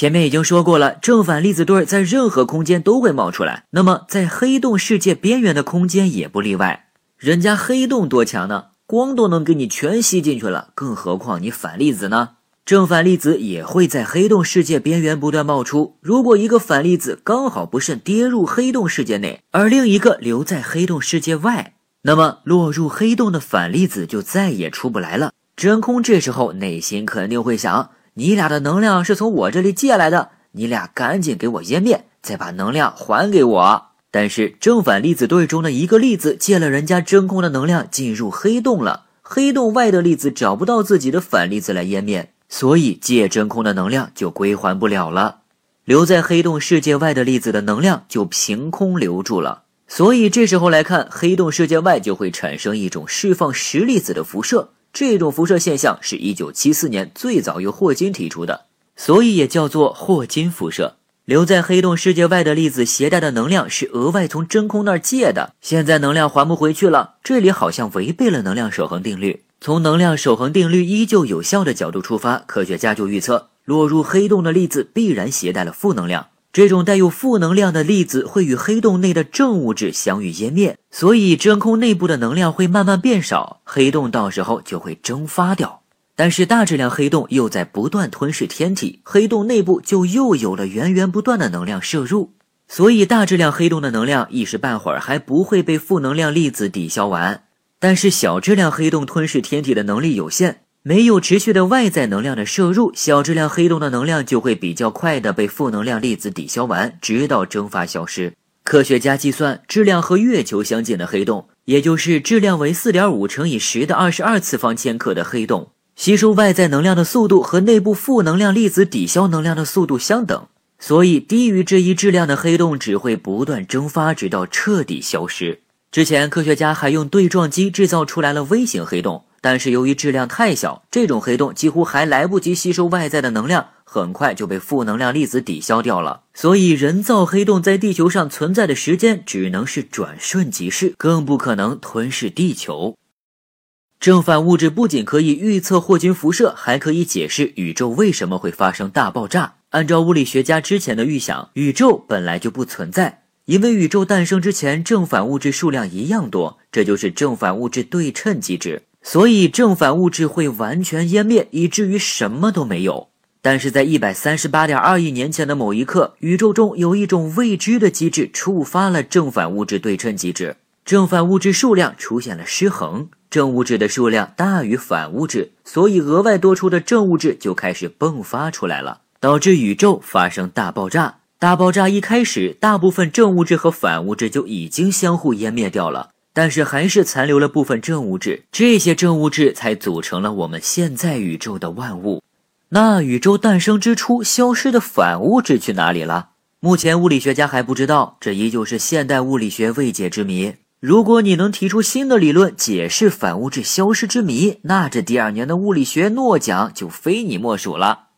前面已经说过了，正反粒子对在任何空间都会冒出来，那么在黑洞世界边缘的空间也不例外。人家黑洞多强呢？光都能给你全吸进去了，更何况你反粒子呢？正反粒子也会在黑洞世界边缘不断冒出。如果一个反粒子刚好不慎跌入黑洞世界内，而另一个留在黑洞世界外，那么落入黑洞的反粒子就再也出不来了。真空这时候内心肯定会想。你俩的能量是从我这里借来的，你俩赶紧给我湮灭，再把能量还给我。但是正反粒子对中的一个粒子借了人家真空的能量进入黑洞了，黑洞外的粒子找不到自己的反粒子来湮灭，所以借真空的能量就归还不了了。留在黑洞世界外的粒子的能量就凭空留住了，所以这时候来看，黑洞世界外就会产生一种释放实粒子的辐射。这种辐射现象是一九七四年最早由霍金提出的，所以也叫做霍金辐射。留在黑洞世界外的粒子携带的能量是额外从真空那儿借的，现在能量还不回去了，这里好像违背了能量守恒定律。从能量守恒定律依旧有效的角度出发，科学家就预测，落入黑洞的粒子必然携带了负能量。这种带有负能量的粒子会与黑洞内的正物质相遇湮灭，所以真空内部的能量会慢慢变少，黑洞到时候就会蒸发掉。但是大质量黑洞又在不断吞噬天体，黑洞内部就又有了源源不断的能量摄入，所以大质量黑洞的能量一时半会儿还不会被负能量粒子抵消完。但是小质量黑洞吞噬天体的能力有限。没有持续的外在能量的摄入，小质量黑洞的能量就会比较快的被负能量粒子抵消完，直到蒸发消失。科学家计算，质量和月球相近的黑洞，也就是质量为四点五乘以十的二十二次方千克的黑洞，吸收外在能量的速度和内部负能量粒子抵消能量的速度相等，所以低于这一质量的黑洞只会不断蒸发，直到彻底消失。之前科学家还用对撞机制造出来了微型黑洞。但是由于质量太小，这种黑洞几乎还来不及吸收外在的能量，很快就被负能量粒子抵消掉了。所以人造黑洞在地球上存在的时间只能是转瞬即逝，更不可能吞噬地球。正反物质不仅可以预测霍金辐射，还可以解释宇宙为什么会发生大爆炸。按照物理学家之前的预想，宇宙本来就不存在，因为宇宙诞生之前正反物质数量一样多，这就是正反物质对称机制。所以正反物质会完全湮灭，以至于什么都没有。但是在一百三十八点二亿年前的某一刻，宇宙中有一种未知的机制触发了正反物质对称机制，正反物质数量出现了失衡，正物质的数量大于反物质，所以额外多出的正物质就开始迸发出来了，导致宇宙发生大爆炸。大爆炸一开始，大部分正物质和反物质就已经相互湮灭掉了。但是还是残留了部分正物质，这些正物质才组成了我们现在宇宙的万物。那宇宙诞生之初消失的反物质去哪里了？目前物理学家还不知道，这依旧是现代物理学未解之谜。如果你能提出新的理论解释反物质消失之谜，那这第二年的物理学诺奖就非你莫属了。